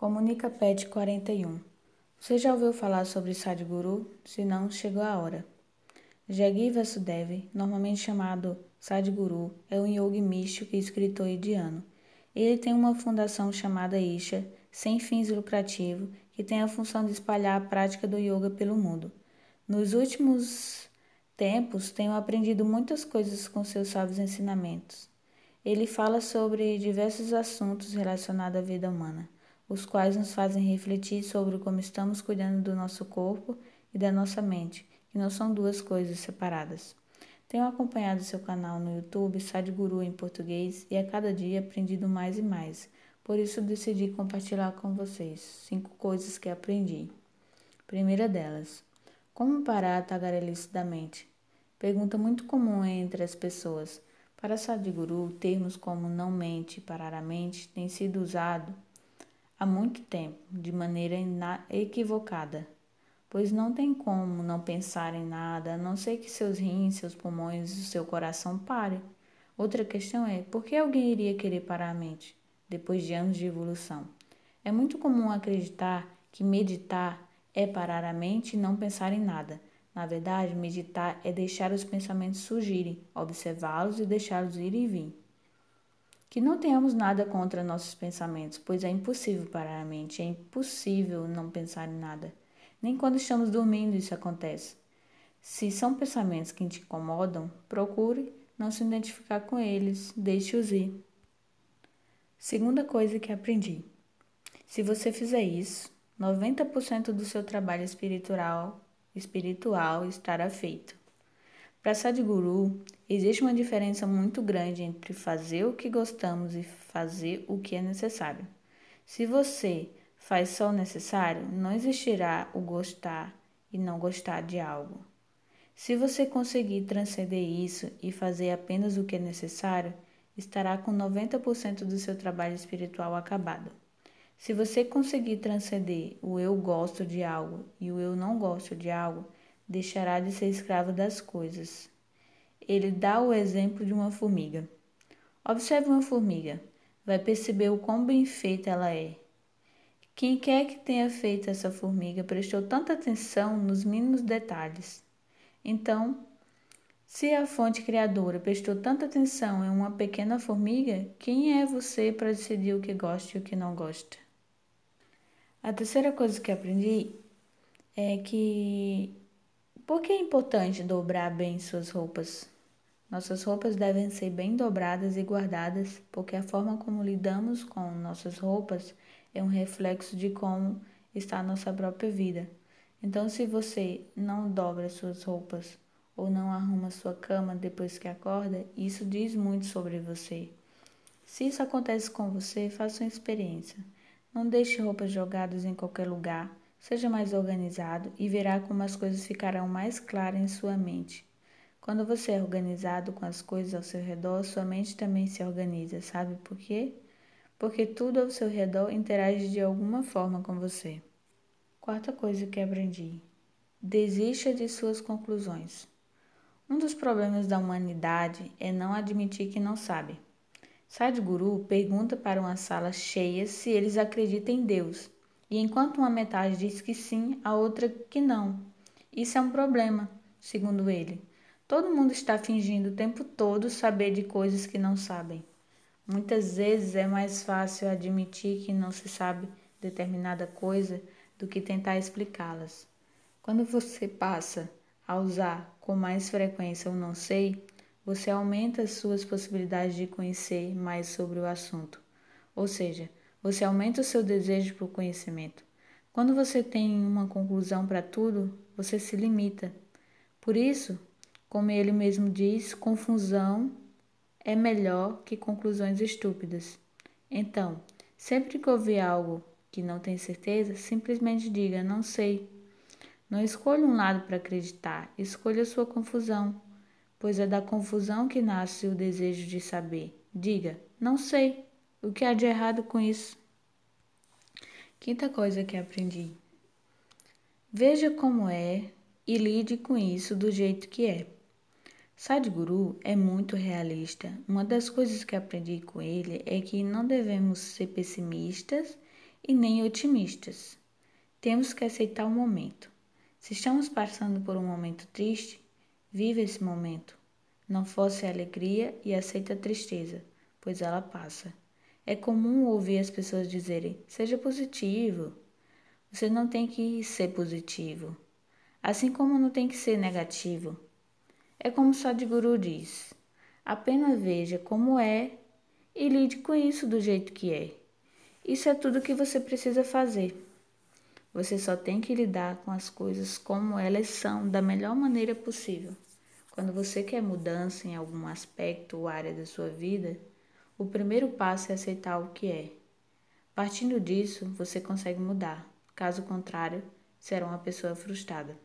Comunica Pet 41. Você já ouviu falar sobre Sadhguru? Se não, chegou a hora. Jaggi Vasudev, normalmente chamado Sadhguru, é um yogi místico e escritor indiano. Ele tem uma fundação chamada Isha, sem fins lucrativos, que tem a função de espalhar a prática do yoga pelo mundo. Nos últimos tempos, tenho aprendido muitas coisas com seus sábios ensinamentos. Ele fala sobre diversos assuntos relacionados à vida humana os quais nos fazem refletir sobre como estamos cuidando do nosso corpo e da nossa mente, que não são duas coisas separadas. Tenho acompanhado seu canal no YouTube Sadhguru em português e a cada dia aprendido mais e mais. Por isso decidi compartilhar com vocês cinco coisas que aprendi. Primeira delas, como parar a tagarelice da mente? Pergunta muito comum entre as pessoas. Para Sadhguru, termos como não mente, parar a mente, têm sido usados há muito tempo, de maneira equivocada, pois não tem como não pensar em nada, a não ser que seus rins, seus pulmões e seu coração parem. Outra questão é: por que alguém iria querer parar a mente depois de anos de evolução? É muito comum acreditar que meditar é parar a mente e não pensar em nada. Na verdade, meditar é deixar os pensamentos surgirem, observá-los e deixá-los ir e vir. Que não tenhamos nada contra nossos pensamentos, pois é impossível parar a mente, é impossível não pensar em nada. Nem quando estamos dormindo isso acontece. Se são pensamentos que te incomodam, procure não se identificar com eles, deixe-os ir. Segunda coisa que aprendi: se você fizer isso, 90% do seu trabalho espiritual, espiritual estará feito. Para Sadhguru, existe uma diferença muito grande entre fazer o que gostamos e fazer o que é necessário. Se você faz só o necessário, não existirá o gostar e não gostar de algo. Se você conseguir transcender isso e fazer apenas o que é necessário, estará com 90% do seu trabalho espiritual acabado. Se você conseguir transcender o eu gosto de algo e o eu não gosto de algo, deixará de ser escravo das coisas. Ele dá o exemplo de uma formiga. Observe uma formiga, vai perceber o quão bem feita ela é. Quem quer que tenha feito essa formiga prestou tanta atenção nos mínimos detalhes. Então, se a fonte criadora prestou tanta atenção em uma pequena formiga, quem é você para decidir o que gosta e o que não gosta? A terceira coisa que aprendi é que por que é importante dobrar bem suas roupas? Nossas roupas devem ser bem dobradas e guardadas, porque a forma como lidamos com nossas roupas é um reflexo de como está a nossa própria vida. Então, se você não dobra suas roupas ou não arruma sua cama depois que acorda, isso diz muito sobre você. Se isso acontece com você, faça uma experiência. Não deixe roupas jogadas em qualquer lugar Seja mais organizado e verá como as coisas ficarão mais claras em sua mente. Quando você é organizado com as coisas ao seu redor, sua mente também se organiza. Sabe por quê? Porque tudo ao seu redor interage de alguma forma com você. Quarta coisa que aprendi: desista de suas conclusões. Um dos problemas da humanidade é não admitir que não sabe. Sadhguru pergunta para uma sala cheia se eles acreditam em Deus. E enquanto uma metade diz que sim, a outra que não. Isso é um problema, segundo ele. Todo mundo está fingindo o tempo todo saber de coisas que não sabem. Muitas vezes é mais fácil admitir que não se sabe determinada coisa do que tentar explicá-las. Quando você passa a usar com mais frequência o não sei, você aumenta as suas possibilidades de conhecer mais sobre o assunto. Ou seja, você aumenta o seu desejo por conhecimento. Quando você tem uma conclusão para tudo, você se limita. Por isso, como ele mesmo diz, confusão é melhor que conclusões estúpidas. Então, sempre que ouvir algo que não tem certeza, simplesmente diga: não sei. Não escolha um lado para acreditar, escolha sua confusão, pois é da confusão que nasce o desejo de saber. Diga: não sei. O que há de errado com isso? Quinta coisa que aprendi. Veja como é e lide com isso do jeito que é. Sadhguru é muito realista. Uma das coisas que aprendi com ele é que não devemos ser pessimistas e nem otimistas. Temos que aceitar o momento. Se estamos passando por um momento triste, vive esse momento. Não force a alegria e aceita a tristeza, pois ela passa. É comum ouvir as pessoas dizerem: seja positivo. Você não tem que ser positivo, assim como não tem que ser negativo. É como Sadhguru diz: apenas veja como é e lide com isso do jeito que é. Isso é tudo que você precisa fazer. Você só tem que lidar com as coisas como elas são da melhor maneira possível. Quando você quer mudança em algum aspecto ou área da sua vida, o primeiro passo é aceitar o que é. Partindo disso, você consegue mudar. Caso contrário, será uma pessoa frustrada.